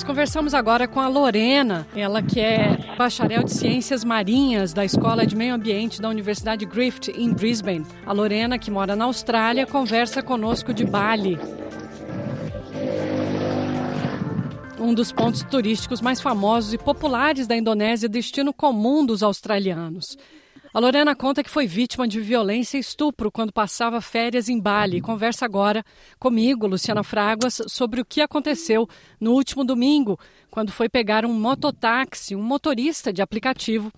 Nós conversamos agora com a Lorena, ela que é bacharel de Ciências Marinhas da Escola de Meio Ambiente da Universidade Griffith, em Brisbane. A Lorena, que mora na Austrália, conversa conosco de Bali. Um dos pontos turísticos mais famosos e populares da Indonésia, destino comum dos australianos. A Lorena conta que foi vítima de violência e estupro quando passava férias em Bali. Conversa agora comigo, Luciana Fraguas, sobre o que aconteceu no último domingo, quando foi pegar um mototáxi, um motorista de aplicativo,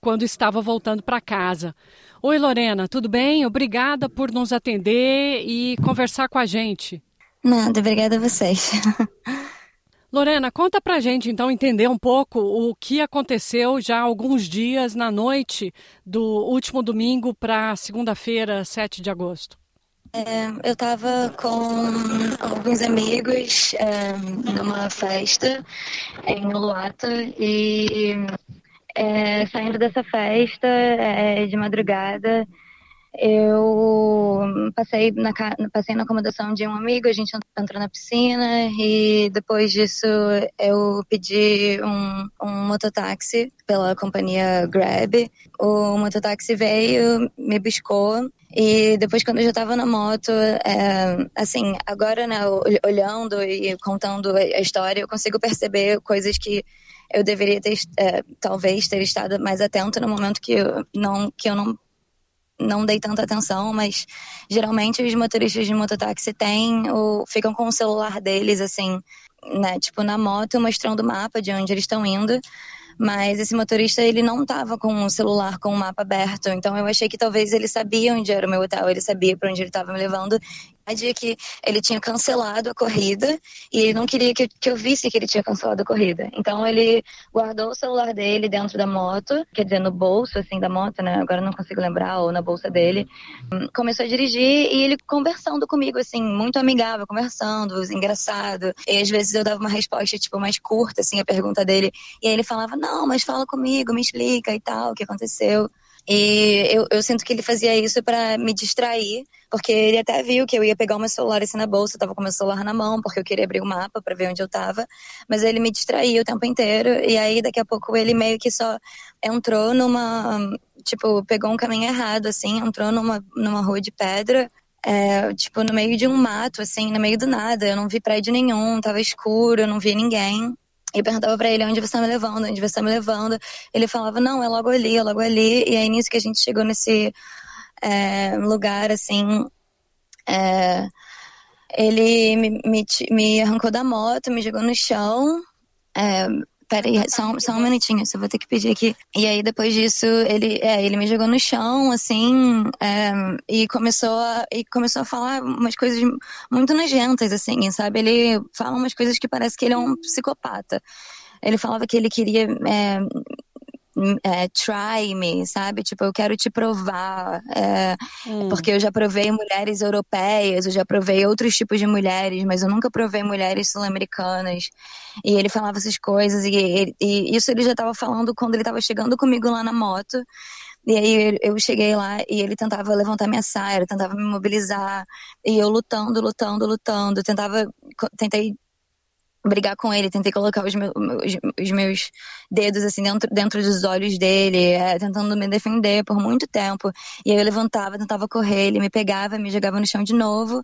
quando estava voltando para casa. Oi, Lorena, tudo bem? Obrigada por nos atender e conversar com a gente. Nada, obrigada a vocês. Lorena, conta pra gente então entender um pouco o que aconteceu já alguns dias na noite do último domingo para segunda-feira, 7 de agosto. É, eu estava com alguns amigos é, numa festa em Luata e é, saindo dessa festa é, de madrugada eu passei na, passei na acomodação de um amigo, a gente entrou na piscina e depois disso eu pedi um, um mototáxi pela companhia Grab. O mototáxi veio, me buscou e depois, quando eu já estava na moto, é, assim, agora, né, olhando e contando a história, eu consigo perceber coisas que eu deveria ter, é, talvez, ter estado mais atento no momento que eu não, que eu não não dei tanta atenção, mas geralmente os motoristas de mototáxi têm ou ficam com o celular deles assim, né, tipo na moto, mostrando o mapa de onde eles estão indo. Mas esse motorista, ele não estava com o celular com o mapa aberto, então eu achei que talvez ele sabia onde era o meu hotel, ele sabia para onde ele estava me levando dia que ele tinha cancelado a corrida e ele não queria que eu, que eu visse que ele tinha cancelado a corrida. Então ele guardou o celular dele dentro da moto, quer dizer, no bolso assim da moto, né? Agora não consigo lembrar, ou na bolsa dele. Começou a dirigir e ele conversando comigo, assim, muito amigável, conversando, engraçado. E às vezes eu dava uma resposta, tipo, mais curta, assim, a pergunta dele. E aí ele falava, não, mas fala comigo, me explica e tal, o que aconteceu. E eu, eu sinto que ele fazia isso para me distrair, porque ele até viu que eu ia pegar o meu celular assim na bolsa, eu tava com meu celular na mão, porque eu queria abrir o mapa para ver onde eu tava, mas ele me distraía o tempo inteiro, e aí daqui a pouco ele meio que só entrou numa, tipo, pegou um caminho errado, assim, entrou numa, numa rua de pedra, é, tipo, no meio de um mato, assim, no meio do nada. Eu não vi prédio nenhum, tava escuro, eu não vi ninguém. E perguntava para ele onde você está me levando, onde você está me levando. Ele falava, não, é logo ali, é logo ali. E aí nisso que a gente chegou nesse é, lugar, assim, é, ele me, me, me, arrancou da moto, me jogou no chão. É, Peraí, só, só um minutinho, só vou ter que pedir aqui. E aí, depois disso, ele, é, ele me jogou no chão, assim, é, e, começou a, e começou a falar umas coisas muito nojentas, assim, sabe? Ele fala umas coisas que parece que ele é um psicopata. Ele falava que ele queria é, é, try me, sabe? Tipo, eu quero te provar. É, hum. Porque eu já provei mulheres europeias, eu já provei outros tipos de mulheres, mas eu nunca provei mulheres sul-americanas. E ele falava essas coisas, e, e isso ele já estava falando quando ele estava chegando comigo lá na moto. E aí eu cheguei lá e ele tentava levantar minha saia, ele tentava me mobilizar, e eu lutando, lutando, lutando, tentava, tentei brigar com ele, tentei colocar os meus, os meus dedos assim dentro, dentro dos olhos dele, é, tentando me defender por muito tempo. E aí eu levantava, tentava correr, ele me pegava, me jogava no chão de novo.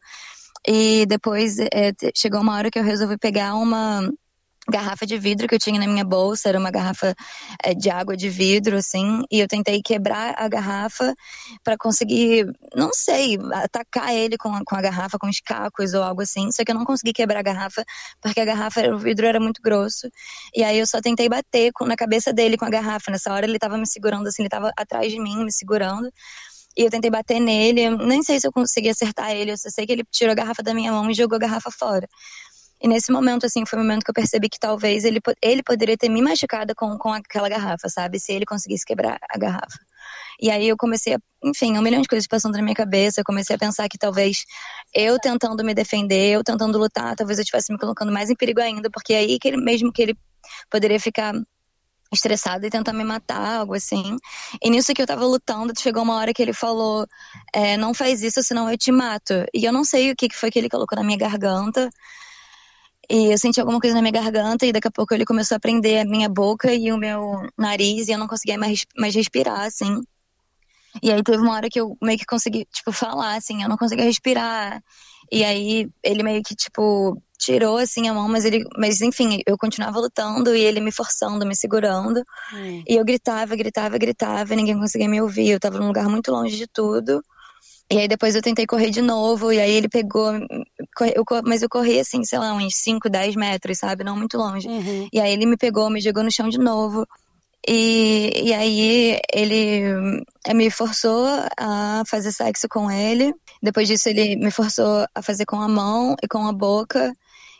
E depois é, chegou uma hora que eu resolvi pegar uma garrafa de vidro que eu tinha na minha bolsa, era uma garrafa é, de água de vidro, assim, e eu tentei quebrar a garrafa para conseguir, não sei, atacar ele com a, com a garrafa, com os cacos ou algo assim, só que eu não consegui quebrar a garrafa, porque a garrafa, o vidro era muito grosso, e aí eu só tentei bater com, na cabeça dele com a garrafa, nessa hora ele tava me segurando, assim, ele tava atrás de mim, me segurando, e eu tentei bater nele, nem sei se eu consegui acertar ele, eu só sei que ele tirou a garrafa da minha mão e jogou a garrafa fora. E nesse momento, assim, foi o momento que eu percebi que talvez ele, ele poderia ter me machucado com, com aquela garrafa, sabe? Se ele conseguisse quebrar a garrafa. E aí eu comecei a, enfim, um milhão de coisas passando na minha cabeça. Eu comecei a pensar que talvez eu tentando me defender, eu tentando lutar, talvez eu estivesse me colocando mais em perigo ainda, porque é aí que ele, mesmo que ele poderia ficar estressado e tentar me matar, algo assim. E nisso que eu tava lutando, chegou uma hora que ele falou: é, Não faz isso, senão eu te mato. E eu não sei o que foi que ele colocou na minha garganta. E eu senti alguma coisa na minha garganta e daqui a pouco ele começou a prender a minha boca e o meu nariz e eu não conseguia mais, mais respirar, assim. E aí teve uma hora que eu meio que consegui, tipo, falar, assim, eu não conseguia respirar. E aí ele meio que, tipo, tirou, assim, a mão, mas ele, mas enfim, eu continuava lutando e ele me forçando, me segurando. Hum. E eu gritava, gritava, gritava, ninguém conseguia me ouvir. Eu tava num lugar muito longe de tudo. E aí depois eu tentei correr de novo, e aí ele pegou. Eu, mas eu corri assim, sei lá, uns 5, 10 metros, sabe? Não muito longe. Uhum. E aí ele me pegou, me jogou no chão de novo. E, e aí ele me forçou a fazer sexo com ele. Depois disso, ele me forçou a fazer com a mão e com a boca.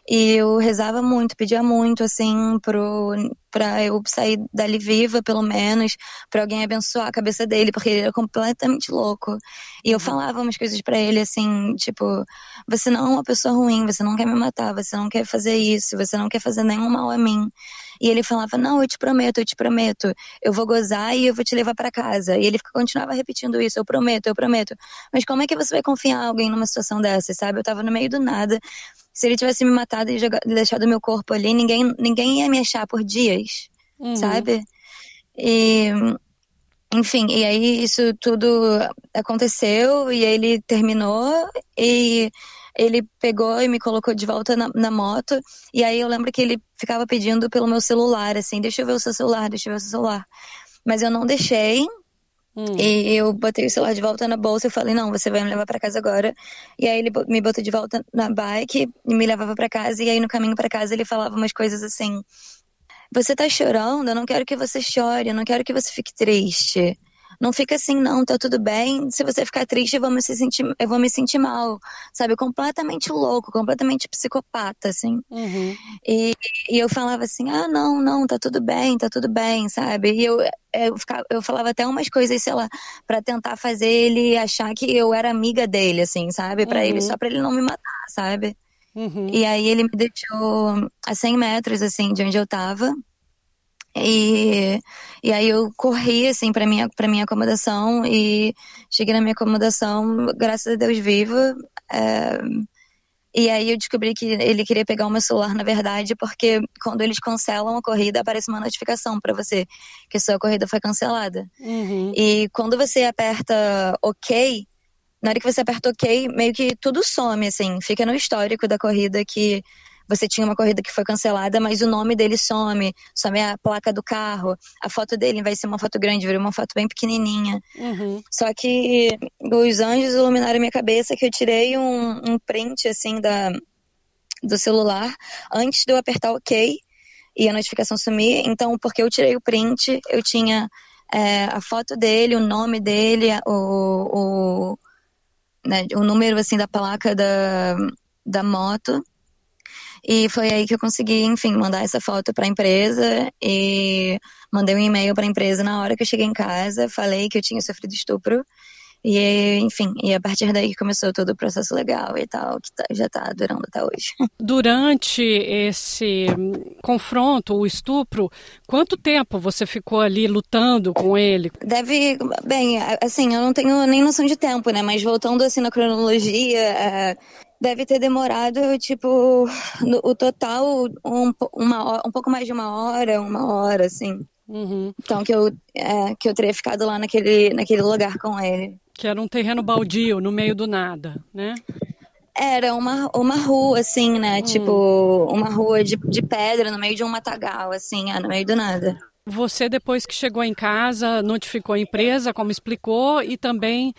E eu rezava muito, pedia muito, assim, pro, pra eu sair dali viva, pelo menos, pra alguém abençoar a cabeça dele, porque ele era completamente louco. E eu uhum. falava umas coisas para ele, assim, tipo, você não é uma pessoa ruim, você não quer me matar, você não quer fazer isso, você não quer fazer nenhum mal a mim. E ele falava, não, eu te prometo, eu te prometo, eu vou gozar e eu vou te levar para casa. E ele continuava repetindo isso, eu prometo, eu prometo. Mas como é que você vai confiar em alguém numa situação dessa, sabe? Eu tava no meio do nada, se ele tivesse me matado e jogado, deixado meu corpo ali, ninguém, ninguém ia me achar por dias, uhum. sabe? E, enfim, e aí isso tudo aconteceu e ele terminou e ele pegou e me colocou de volta na, na, moto. E aí eu lembro que ele ficava pedindo pelo meu celular, assim, deixa eu ver o seu celular, deixa eu ver o seu celular. Mas eu não deixei. Hum. E eu botei o celular de volta na bolsa e falei, não, você vai me levar para casa agora. E aí ele me botou de volta na bike e me levava para casa. E aí no caminho para casa ele falava umas coisas assim: Você tá chorando? Eu não quero que você chore, eu não quero que você fique triste. Não fica assim, não, tá tudo bem. Se você ficar triste, eu vou me sentir, eu vou me sentir mal. Sabe? Completamente louco, completamente psicopata, assim. Uhum. E, e eu falava assim, ah, não, não, tá tudo bem, tá tudo bem, sabe? E eu, eu, ficava, eu falava até umas coisas, sei lá, para tentar fazer ele achar que eu era amiga dele, assim, sabe? Para uhum. ele, só pra ele não me matar, sabe? Uhum. E aí ele me deixou a 100 metros, assim, de onde eu tava. E, e aí eu corri, assim, pra minha, pra minha acomodação e cheguei na minha acomodação, graças a Deus, viva. É, e aí eu descobri que ele queria pegar o meu celular, na verdade, porque quando eles cancelam a corrida, aparece uma notificação para você que sua corrida foi cancelada. Uhum. E quando você aperta OK, na hora que você aperta OK, meio que tudo some, assim, fica no histórico da corrida que você tinha uma corrida que foi cancelada, mas o nome dele some, some a placa do carro, a foto dele vai ser uma foto grande, virou uma foto bem pequenininha. Uhum. Só que os anjos iluminaram minha cabeça que eu tirei um, um print, assim, da, do celular antes de eu apertar OK e a notificação sumir. Então, porque eu tirei o print, eu tinha é, a foto dele, o nome dele, o, o, né, o número assim da placa da, da moto e foi aí que eu consegui, enfim, mandar essa foto para a empresa e mandei um e-mail para a empresa na hora que eu cheguei em casa, falei que eu tinha sofrido estupro. E, enfim, e a partir daí que começou todo o processo legal e tal, que tá, já está durando até hoje. Durante esse confronto, o estupro, quanto tempo você ficou ali lutando com ele? Deve, bem, assim, eu não tenho nem noção de tempo, né? Mas voltando assim na cronologia, é, deve ter demorado, tipo, no, o total um, uma, um pouco mais de uma hora, uma hora, assim. Uhum. Então que eu, é, que eu teria ficado lá naquele, naquele lugar com ele. Que era um terreno baldio, no meio do nada, né? Era uma, uma rua, assim, né? Hum. Tipo, uma rua de, de pedra no meio de um matagal, assim, é, no meio do nada. Você, depois que chegou em casa, notificou a empresa, como explicou, e também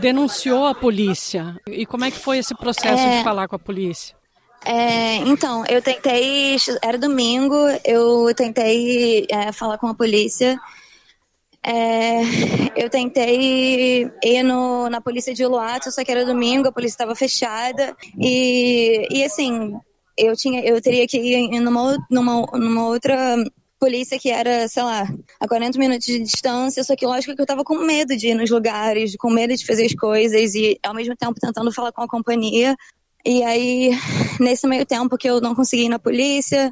denunciou a polícia. E como é que foi esse processo é... de falar com a polícia? É, então, eu tentei, era domingo, eu tentei é, falar com a polícia. É, eu tentei ir no, na polícia de Luato, só que era domingo, a polícia estava fechada. E, e assim, eu, tinha, eu teria que ir numa, numa, numa outra polícia que era, sei lá, a 40 minutos de distância, só que lógico que eu tava com medo de ir nos lugares, com medo de fazer as coisas e ao mesmo tempo tentando falar com a companhia. E aí, nesse meio tempo que eu não consegui ir na polícia,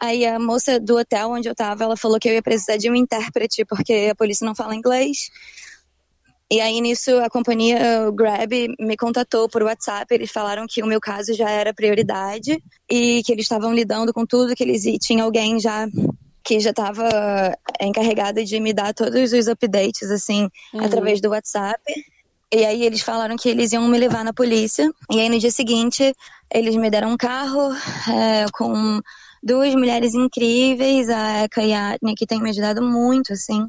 aí a moça do hotel onde eu tava, ela falou que eu ia precisar de um intérprete porque a polícia não fala inglês. E aí nisso a companhia Grab me contatou por WhatsApp, eles falaram que o meu caso já era prioridade e que eles estavam lidando com tudo, que eles tinham alguém já que já estava encarregada de me dar todos os updates assim uhum. através do WhatsApp. E aí eles falaram que eles iam me levar na polícia. E aí no dia seguinte eles me deram um carro é, com duas mulheres incríveis, a Eka e a Atne, que tem me ajudado muito, assim.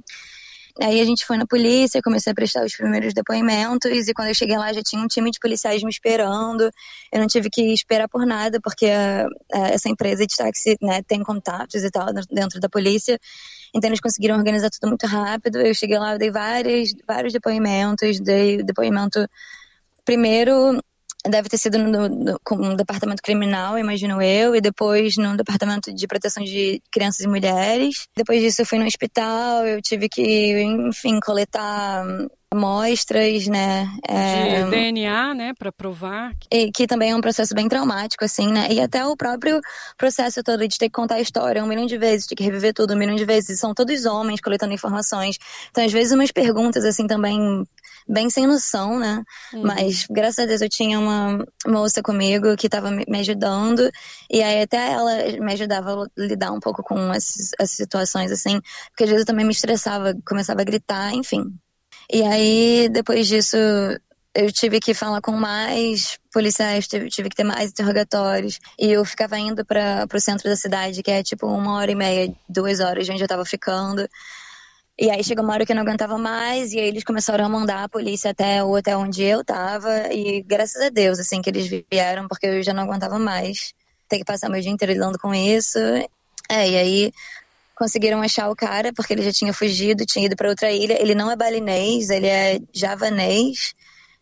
Aí a gente foi na polícia, comecei a prestar os primeiros depoimentos e quando eu cheguei lá já tinha um time de policiais me esperando. Eu não tive que esperar por nada porque a, a, essa empresa de táxi né, tem contatos e tal dentro da polícia. Então eles conseguiram organizar tudo muito rápido. Eu cheguei lá, eu dei vários, vários depoimentos, dei depoimento primeiro deve ter sido no, no, no, departamento criminal, imagino eu, e depois no departamento de proteção de crianças e mulheres. Depois disso eu fui no hospital, eu tive que, enfim, coletar amostras, né? É, de DNA, né, para provar. E que também é um processo bem traumático, assim, né? E até o próprio processo todo de ter que contar a história um milhão de vezes, ter que reviver tudo um milhão de vezes. São todos homens coletando informações. Então, às vezes, umas perguntas, assim, também bem sem noção, né? Uhum. Mas, graças a Deus, eu tinha uma moça comigo que estava me ajudando. E aí, até ela me ajudava a lidar um pouco com essas, essas situações, assim. Porque, às vezes, eu também me estressava, começava a gritar, enfim. E aí, depois disso, eu tive que falar com mais policiais, tive, tive que ter mais interrogatórios. E eu ficava indo para o centro da cidade, que é tipo uma hora e meia, duas horas de onde eu tava ficando. E aí chegou uma hora que eu não aguentava mais, e aí eles começaram a mandar a polícia até o hotel onde eu tava. E graças a Deus, assim, que eles vieram, porque eu já não aguentava mais ter que passar meu dia inteiro lidando com isso. É, e aí conseguiram achar o cara porque ele já tinha fugido, tinha ido para outra ilha. Ele não é balinês, ele é javanês.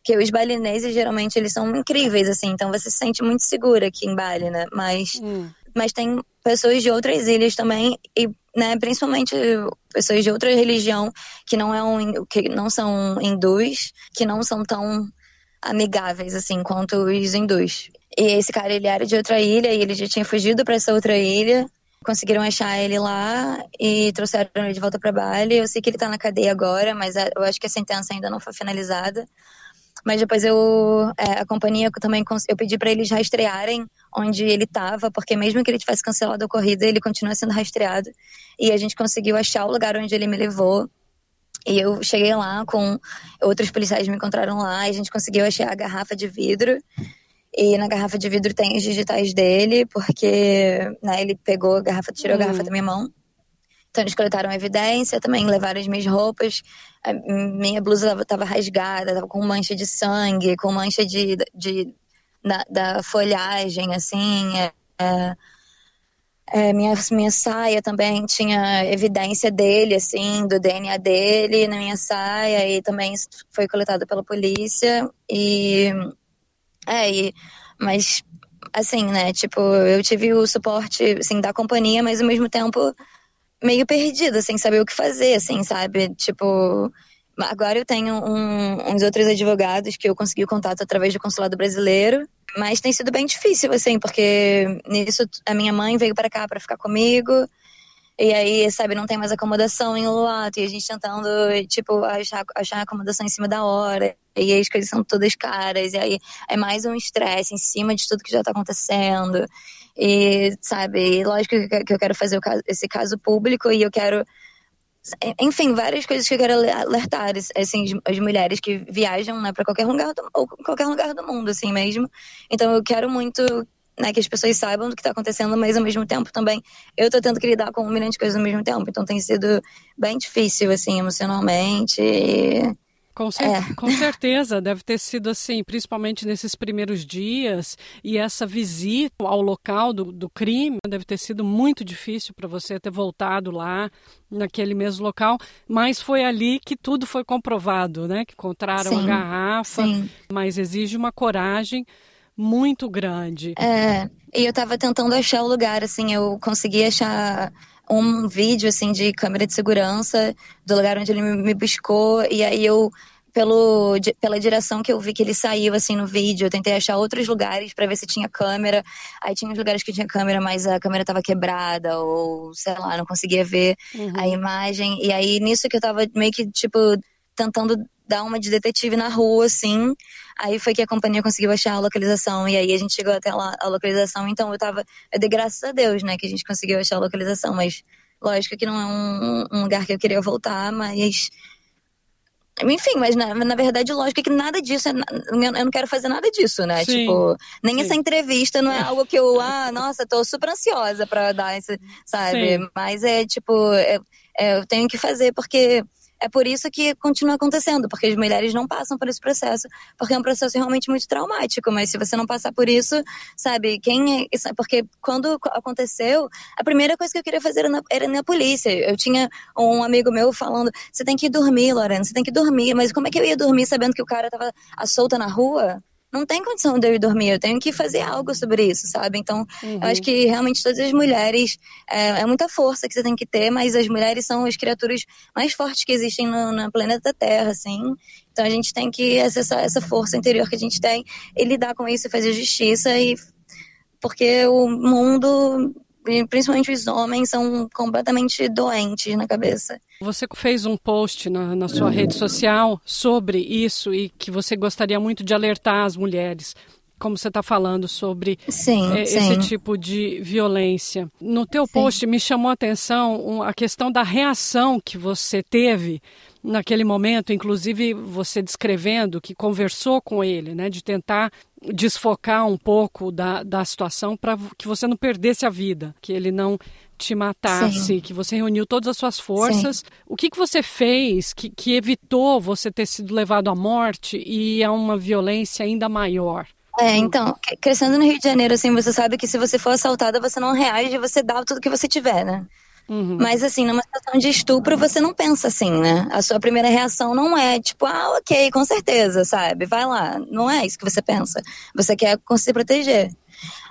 Que os balineses geralmente eles são incríveis assim, então você se sente muito segura aqui em Bali, né? Mas hum. mas tem pessoas de outras ilhas também e né, principalmente pessoas de outra religião que não é um, que não são hindus, que não são tão amigáveis assim quanto os hindus. E esse cara ele era de outra ilha e ele já tinha fugido para essa outra ilha conseguiram achar ele lá e trouxeram ele de volta para Bali. Eu sei que ele tá na cadeia agora, mas eu acho que a sentença ainda não foi finalizada. Mas depois eu, é, a companhia também, eu pedi para eles rastrearem onde ele estava, porque mesmo que ele tivesse cancelado a corrida, ele continua sendo rastreado. E a gente conseguiu achar o lugar onde ele me levou. E eu cheguei lá com outros policiais me encontraram lá e a gente conseguiu achar a garrafa de vidro e na garrafa de vidro tem os digitais dele, porque né, ele pegou a garrafa, tirou a garrafa da minha mão. Então eles coletaram evidência, também levaram as minhas roupas. A minha blusa estava rasgada, estava com mancha de sangue, com mancha de, de da, da folhagem, assim. É, é, é, minha, minha saia também tinha evidência dele, assim, do DNA dele na minha saia, e também foi coletado pela polícia. E é, e, mas assim, né, tipo, eu tive o suporte, assim, da companhia, mas ao mesmo tempo meio perdida, sem saber o que fazer, assim, sabe? Tipo, agora eu tenho um, uns outros advogados que eu consegui o contato através do consulado brasileiro, mas tem sido bem difícil, assim, porque nisso a minha mãe veio para cá para ficar comigo, e aí, sabe, não tem mais acomodação em Uluato. E a gente tentando, tipo, achar, achar acomodação em cima da hora. E aí as coisas são todas caras. E aí é mais um estresse em cima de tudo que já tá acontecendo. E, sabe, lógico que eu quero fazer esse caso público e eu quero enfim, várias coisas que eu quero alertar, assim, as mulheres que viajam, né, para qualquer lugar do, ou qualquer lugar do mundo, assim mesmo. Então eu quero muito né, que as pessoas saibam do que está acontecendo, mas ao mesmo tempo também eu estou tendo que lidar com um milhão de coisas ao mesmo tempo. Então tem sido bem difícil, assim, emocionalmente. E... Com, cer é. com, certeza, deve ter sido assim, principalmente nesses primeiros dias, e essa visita ao local do, do crime deve ter sido muito difícil para você ter voltado lá, naquele mesmo local, mas foi ali que tudo foi comprovado, né? Que encontraram sim, a garrafa, sim. mas exige uma coragem muito grande. É, e eu tava tentando achar o lugar, assim, eu consegui achar um vídeo, assim, de câmera de segurança do lugar onde ele me buscou, e aí eu pelo, pela direção que eu vi que ele saiu assim no vídeo. Eu tentei achar outros lugares para ver se tinha câmera. Aí tinha uns lugares que tinha câmera, mas a câmera tava quebrada ou sei lá, não conseguia ver uhum. a imagem. E aí nisso que eu tava meio que tipo tentando dar uma de detetive na rua, assim. Aí foi que a companhia conseguiu achar a localização. E aí a gente chegou até lá, a localização. Então eu tava. Eu dei graças a Deus, né, que a gente conseguiu achar a localização. Mas lógico que não é um, um lugar que eu queria voltar, mas. Enfim, mas na, na verdade, lógico que nada disso, é, eu não quero fazer nada disso, né? Sim, tipo, nem sim. essa entrevista não é algo que eu, ah, nossa, tô super ansiosa pra dar esse, sabe? Sim. Mas é tipo, é, é, eu tenho que fazer porque é por isso que continua acontecendo, porque as mulheres não passam por esse processo, porque é um processo realmente muito traumático. Mas se você não passar por isso, sabe, quem é. Porque quando aconteceu, a primeira coisa que eu queria fazer era na, era na polícia. Eu tinha um amigo meu falando: você tem que dormir, Lorena, você tem que dormir. Mas como é que eu ia dormir sabendo que o cara tava à solta na rua? Não tem condição de eu ir dormir, eu tenho que fazer algo sobre isso, sabe? Então, uhum. eu acho que realmente todas as mulheres, é, é, muita força que você tem que ter, mas as mulheres são as criaturas mais fortes que existem no, no planeta Terra, assim. Então, a gente tem que acessar essa força interior que a gente tem e lidar com isso e fazer justiça e porque o mundo principalmente os homens, são completamente doentes na cabeça. Você fez um post na, na sua rede social sobre isso e que você gostaria muito de alertar as mulheres como você está falando sobre sim, é, esse sim. tipo de violência. No teu post sim. me chamou a atenção a questão da reação que você teve naquele momento, inclusive você descrevendo que conversou com ele, né, de tentar desfocar um pouco da, da situação para que você não perdesse a vida, que ele não te matasse, Sim. que você reuniu todas as suas forças. Sim. O que, que você fez que, que evitou você ter sido levado à morte e a uma violência ainda maior? É, então, crescendo no Rio de Janeiro, assim, você sabe que se você for assaltada, você não reage, você dá tudo que você tiver, né? Uhum. Mas assim, numa situação de estupro, você não pensa assim, né? A sua primeira reação não é tipo, ah, ok, com certeza, sabe? Vai lá. Não é isso que você pensa. Você quer se proteger.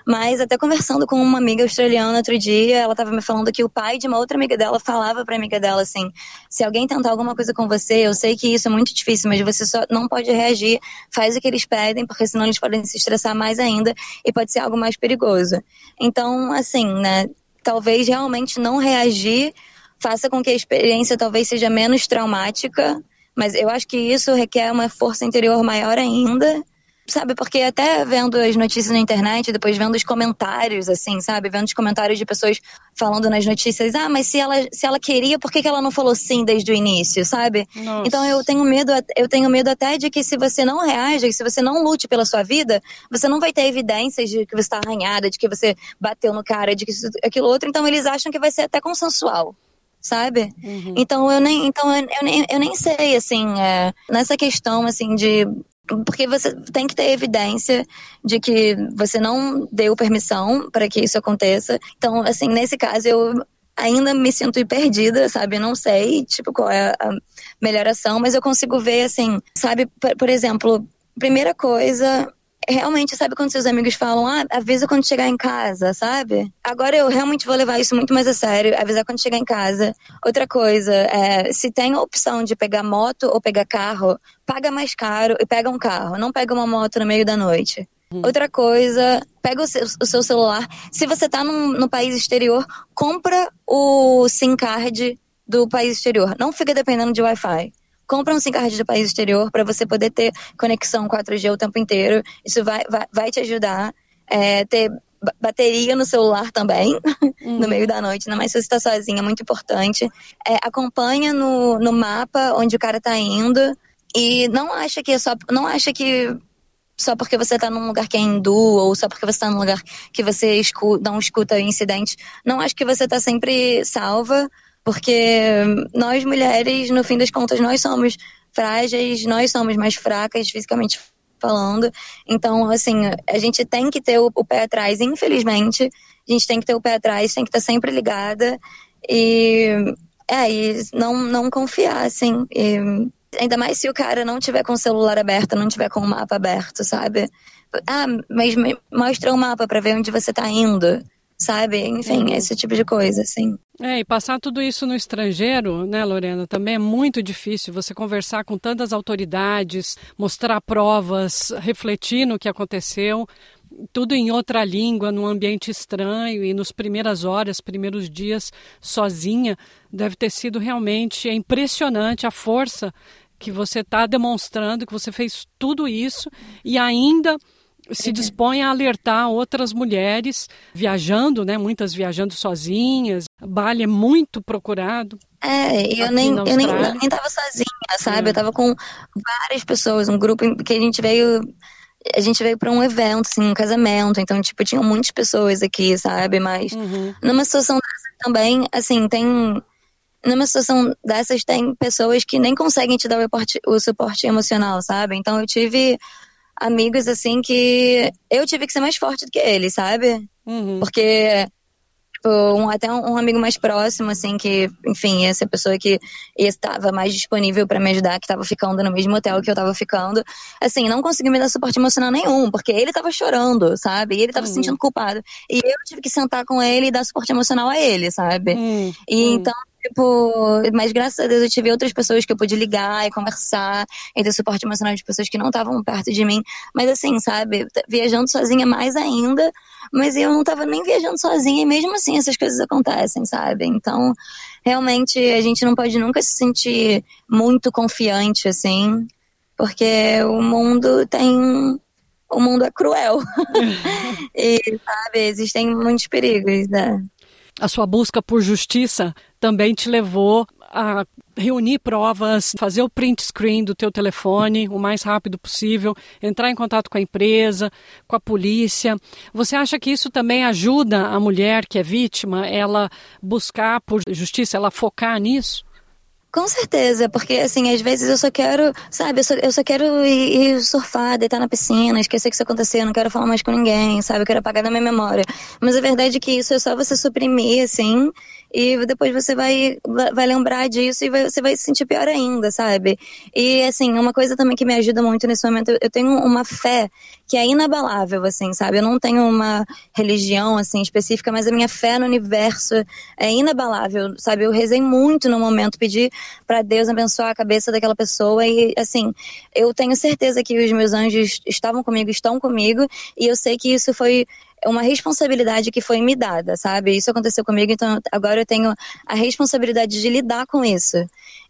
Mas até conversando com uma amiga australiana outro dia, ela estava me falando que o pai de uma outra amiga dela falava para amiga dela assim: se alguém tentar alguma coisa com você, eu sei que isso é muito difícil, mas você só não pode reagir, faz o que eles pedem, porque senão eles podem se estressar mais ainda e pode ser algo mais perigoso. Então, assim, né? Talvez realmente não reagir faça com que a experiência talvez seja menos traumática, mas eu acho que isso requer uma força interior maior ainda sabe? Porque até vendo as notícias na internet, depois vendo os comentários, assim, sabe? Vendo os comentários de pessoas falando nas notícias, ah, mas se ela, se ela queria, por que, que ela não falou sim desde o início, sabe? Nossa. Então eu tenho medo, eu tenho medo até de que se você não reage, se você não lute pela sua vida, você não vai ter evidências de que você está arranhada, de que você bateu no cara, de que isso, aquilo outro, então eles acham que vai ser até consensual sabe? Uhum. Então eu nem, então eu, eu, nem, eu nem sei assim é, nessa questão assim de porque você tem que ter evidência de que você não deu permissão para que isso aconteça. Então, assim, nesse caso, eu ainda me sinto perdida, sabe? Não sei, tipo, qual é a melhor ação, mas eu consigo ver, assim, sabe? Por, por exemplo, primeira coisa, realmente, sabe quando seus amigos falam, ah, avisa quando chegar em casa, sabe? Agora eu realmente vou levar isso muito mais a sério, avisar quando chegar em casa. Outra coisa, é, se tem a opção de pegar moto ou pegar carro, paga mais caro e pega um carro, não pega uma moto no meio da noite. Hum. Outra coisa, pega o seu, o seu, celular. Se você tá num, no país exterior, compra o SIM card do país exterior. Não fica dependendo de Wi-Fi compra um SIM card do país exterior para você poder ter conexão 4G o tempo inteiro. Isso vai, vai, vai te ajudar. É, ter bateria no celular também, uhum. no meio da noite, ainda mais se você está sozinha, é muito importante. É, acompanha no, no mapa onde o cara está indo e não acha que é só. Não acha que só porque você está num lugar que é hindu ou só porque você está num lugar que você escuta, não escuta incidentes, não acho que você está sempre salva porque nós mulheres, no fim das contas, nós somos frágeis, nós somos mais fracas fisicamente falando. Então, assim, a gente tem que ter o, o pé atrás, infelizmente. A gente tem que ter o pé atrás, tem que estar sempre ligada. E é, e não, não confiar, assim. E, ainda mais se o cara não tiver com o celular aberto, não tiver com o mapa aberto, sabe? Ah, mas mostra o mapa para ver onde você tá indo sabe? Enfim, uhum. esse tipo de coisa, assim. É, e passar tudo isso no estrangeiro, né, Lorena, também é muito difícil. Você conversar com tantas autoridades, mostrar provas, refletir no que aconteceu, tudo em outra língua, num ambiente estranho e nos primeiras horas, primeiros dias sozinha, deve ter sido realmente impressionante a força que você está demonstrando que você fez tudo isso e ainda se dispõe a alertar outras mulheres viajando, né? Muitas viajando sozinhas. Bali é muito procurado. É, eu nem, eu nem, eu nem tava sozinha, sabe? É. Eu tava com várias pessoas, um grupo que a gente veio a gente veio para um evento, assim, um casamento, então, tipo, tinham muitas pessoas aqui, sabe? Mas uhum. numa situação dessa também, assim, tem. Numa situação dessas, tem pessoas que nem conseguem te dar o, reporte, o suporte emocional, sabe? Então, eu tive amigos, assim, que eu tive que ser mais forte do que eles, sabe? Uhum. Porque tipo, um, até um, um, amigo mais próximo, assim, que, enfim, essa pessoa que estava mais disponível para me ajudar, que estava ficando no mesmo hotel que eu estava ficando, assim, não conseguiu me dar suporte emocional nenhum, porque ele estava chorando, sabe? E ele estava uhum. se sentindo culpado. E eu tive que sentar com ele e dar suporte emocional a ele, sabe? Uhum. E então Tipo, mas graças a Deus eu tive outras pessoas que eu pude ligar e conversar e ter suporte emocional de pessoas que não estavam perto de mim. Mas assim, sabe, viajando sozinha mais ainda, mas eu não tava nem viajando sozinha e mesmo assim essas coisas acontecem, sabe? Então, realmente a gente não pode nunca se sentir muito confiante assim, porque o mundo tem o mundo é cruel. e, sabe, existem muitos perigos, né? A sua busca por justiça também te levou a reunir provas, fazer o print screen do teu telefone o mais rápido possível, entrar em contato com a empresa, com a polícia. Você acha que isso também ajuda a mulher que é vítima, ela buscar por justiça, ela focar nisso? Com certeza, porque assim, às vezes eu só quero, sabe, eu só, eu só quero ir, ir, surfar, deitar na piscina, esquecer que isso aconteceu, não quero falar mais com ninguém, sabe, eu quero apagar da minha memória. Mas a verdade é que isso é só você suprimir, assim, e depois você vai, vai lembrar disso e vai, você vai se sentir pior ainda, sabe? E assim, uma coisa também que me ajuda muito nesse momento, eu tenho uma fé que é inabalável, assim, sabe? Eu não tenho uma religião, assim, específica, mas a minha fé no universo é inabalável, sabe? Eu rezei muito no momento, pedi para Deus abençoar a cabeça daquela pessoa e, assim, eu tenho certeza que os meus anjos estavam comigo, estão comigo, e eu sei que isso foi uma responsabilidade que foi me dada, sabe? Isso aconteceu comigo, então agora eu tenho a responsabilidade de lidar com isso.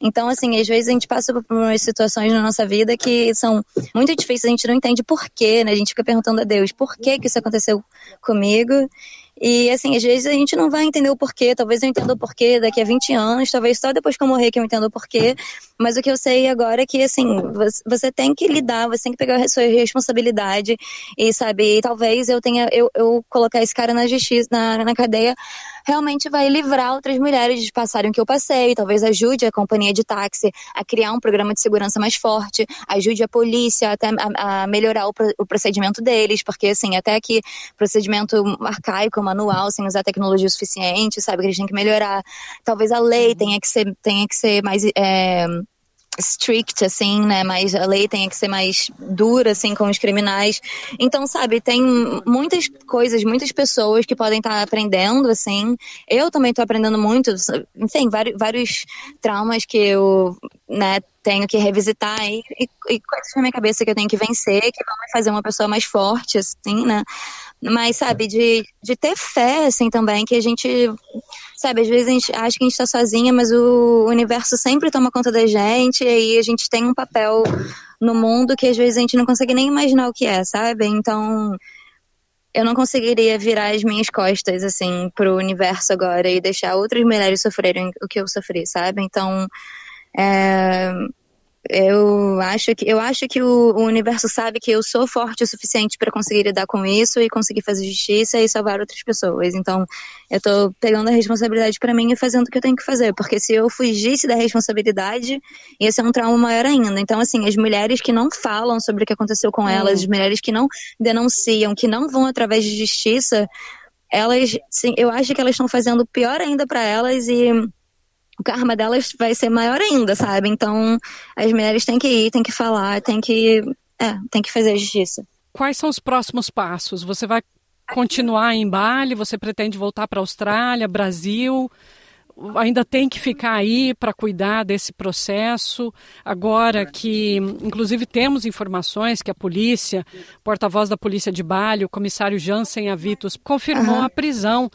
Então, assim, às vezes a gente passa por umas situações na nossa vida que são muito difíceis, a gente não entende por quê, né? A gente fica perguntando a Deus, por que que isso aconteceu comigo? E assim, às vezes a gente não vai entender o porquê, talvez eu entenda o porquê daqui a 20 anos, talvez só depois que eu morrer que eu entenda o porquê, mas o que eu sei agora é que assim, você tem que lidar, você tem que pegar a sua responsabilidade e sabe, talvez eu tenha eu, eu colocar esse cara na justiça, na, na cadeia realmente vai livrar outras mulheres de passarem o que eu passei, talvez ajude a companhia de táxi a criar um programa de segurança mais forte, ajude a polícia até a, a melhorar o, o, procedimento deles, porque assim, até que procedimento arcaico, manual, sem usar tecnologia suficiente, sabe, que eles têm que melhorar. Talvez a lei uhum. tenha que ser, tenha que ser mais. É, strict, assim, né? Mas a lei tem que ser mais dura, assim, com os criminais. Então, sabe, tem muitas coisas, muitas pessoas que podem estar aprendendo, assim. Eu também estou aprendendo muito, enfim, vários, vários traumas que eu, né, tenho que revisitar e, e, e coisas na minha cabeça que eu tenho que vencer, que vão me fazer uma pessoa mais forte, assim, né? Mas, sabe, de, de ter fé, assim, também, que a gente Sabe, às vezes a gente acha que a gente está sozinha, mas o universo sempre toma conta da gente, e aí a gente tem um papel no mundo que às vezes a gente não consegue nem imaginar o que é, sabe? Então, eu não conseguiria virar as minhas costas, assim, pro universo agora e deixar outras mulheres sofrerem o que eu sofri, sabe? Então, é, eu acho que eu acho que o, o, universo sabe que eu sou forte o suficiente para conseguir lidar com isso e conseguir fazer justiça e salvar outras pessoas. Então, eu tô pegando a responsabilidade para mim e fazendo o que eu tenho que fazer, porque se eu fugisse da responsabilidade, ia ser um trauma maior ainda. Então, assim, as mulheres que não falam sobre o que aconteceu com elas, hum. as mulheres que não denunciam, que não vão através de justiça, elas, sim, eu acho que elas estão fazendo pior ainda para elas e o karma delas vai ser maior ainda, sabe? Então, as mulheres têm que ir, têm que falar, têm que, é, têm que fazer justiça. Quais são os próximos passos? Você vai continuar em Bali? Você pretende voltar para a Austrália, Brasil? Ainda tem que ficar aí para cuidar desse processo. Agora que, inclusive, temos informações que a polícia, porta-voz da polícia de Bali, o comissário Jansen Avitos, confirmou uhum. a prisão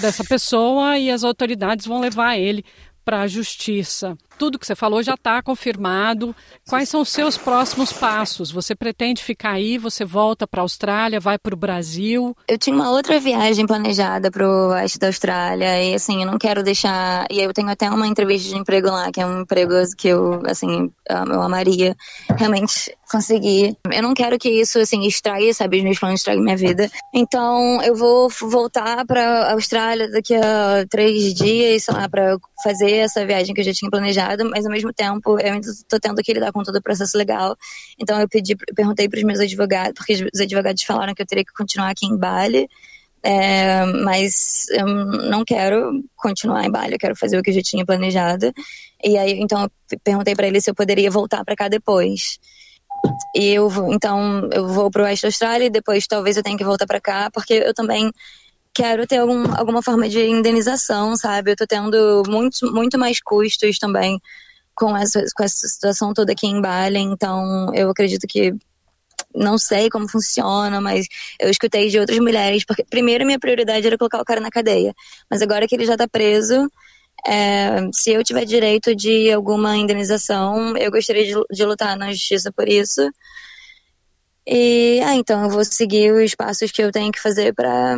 dessa pessoa e as autoridades vão levar ele para a justiça. Tudo que você falou já está confirmado. Quais são os seus próximos passos? Você pretende ficar aí? Você volta para a Austrália? Vai para o Brasil? Eu tinha uma outra viagem planejada para o oeste da Austrália e assim eu não quero deixar. E eu tenho até uma entrevista de emprego lá que é um emprego que eu assim eu amaria realmente conseguir. Eu não quero que isso assim estrague, sabe, os meus planos estraguem minha vida. Então eu vou voltar para a Austrália daqui a três dias, sei lá, para fazer essa viagem que eu já tinha planejado, mas ao mesmo tempo eu ainda tô tendo que lidar com todo o processo legal. Então eu pedi, perguntei para os meus advogados, porque os advogados falaram que eu teria que continuar aqui em Bali. É, mas eu não quero continuar em Bali, eu quero fazer o que eu já tinha planejado. E aí, então, eu perguntei para ele se eu poderia voltar para cá depois. E eu, então, eu vou para o oeste Austrália e depois talvez eu tenha que voltar para cá, porque eu também quero ter algum, alguma forma de indenização, sabe? Eu tô tendo muito, muito mais custos também com essa, com essa situação toda aqui em Bali, então eu acredito que não sei como funciona, mas eu escutei de outras mulheres, porque primeiro minha prioridade era colocar o cara na cadeia, mas agora que ele já tá preso, é, se eu tiver direito de alguma indenização, eu gostaria de, de lutar na justiça por isso. E, ah, então eu vou seguir os passos que eu tenho que fazer para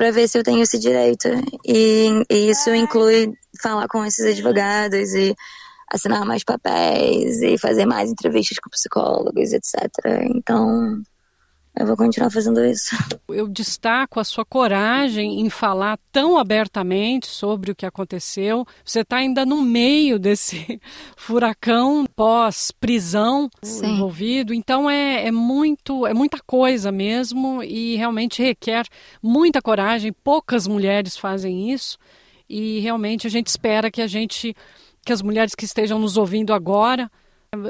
para ver se eu tenho esse direito. E, e, isso inclui falar com esses advogados e assinar mais papéis e fazer mais entrevistas com psicólogos, etc. Então, eu vou continuar fazendo isso. Eu destaco a sua coragem em falar tão abertamente sobre o que aconteceu. Você está ainda no meio desse furacão pós-prisão envolvido, então é, é muito, é muita coisa mesmo e realmente requer muita coragem. Poucas mulheres fazem isso e realmente a gente espera que a gente, que as mulheres que estejam nos ouvindo agora,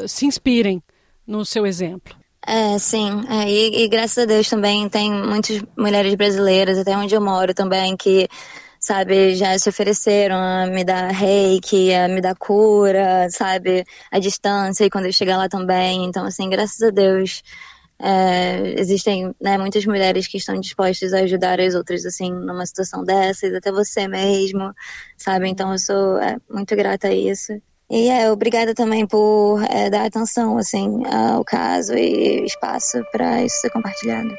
se inspirem no seu exemplo. É, sim. É, e, e, graças a Deus também tem muitas mulheres brasileiras, até onde eu moro também, que, sabe, já se ofereceram a me dar reiki, a me dar cura, sabe, a distância, e quando eu chegar lá também. Então, assim, graças a Deus. É, existem né, muitas mulheres que estão dispostas a ajudar as outras assim numa situação dessas, até você mesmo, sabe? Então eu sou é, muito grata a isso. E é, obrigada também por é, dar atenção assim, ao caso e espaço para isso ser compartilhado.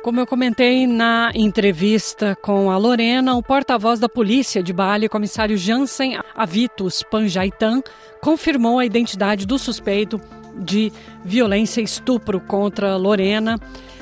Como eu comentei na entrevista com a Lorena, o porta-voz da polícia de Bali, comissário Jansen Avitus Panjaitan, confirmou a identidade do suspeito de violência e estupro contra Lorena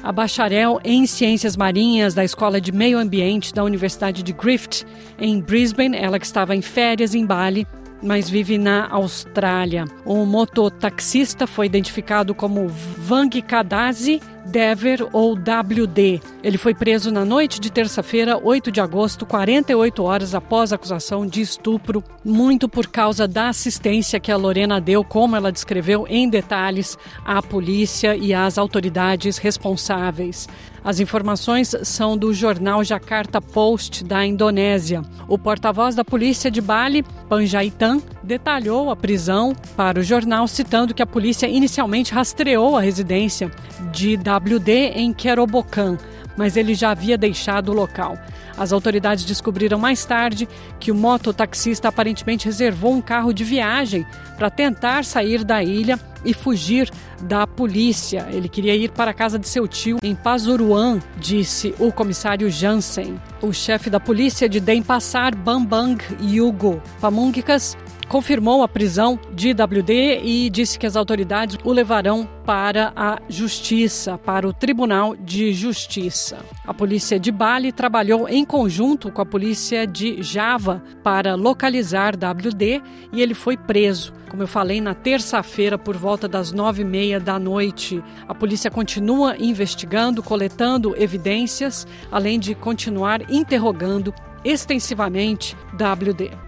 a bacharel em Ciências Marinhas da Escola de Meio Ambiente da Universidade de Griffith, em Brisbane, ela que estava em férias em Bali, mas vive na Austrália. O mototaxista foi identificado como Vang Kadazi Dever ou WD. Ele foi preso na noite de terça-feira, 8 de agosto, 48 horas após a acusação de estupro, muito por causa da assistência que a Lorena deu, como ela descreveu em detalhes, à polícia e às autoridades responsáveis. As informações são do jornal Jakarta Post da Indonésia. O porta-voz da polícia de Bali, Panjaitan, detalhou a prisão para o jornal, citando que a polícia inicialmente rastreou a residência de WD em Kerobokan, mas ele já havia deixado o local. As autoridades descobriram mais tarde que o mototaxista aparentemente reservou um carro de viagem para tentar sair da ilha e fugir da polícia. Ele queria ir para a casa de seu tio em Pasuruan, disse o comissário Jansen. O chefe da polícia de Denpasar, Bambang Yugo Pamungikas, confirmou a prisão de WD e disse que as autoridades o levarão para a justiça, para o Tribunal de Justiça. A polícia de Bali trabalhou em conjunto com a polícia de Java para localizar WD e ele foi preso. Como eu falei, na terça-feira, por volta das nove e meia da noite, a polícia continua investigando, coletando evidências, além de continuar interrogando extensivamente WD.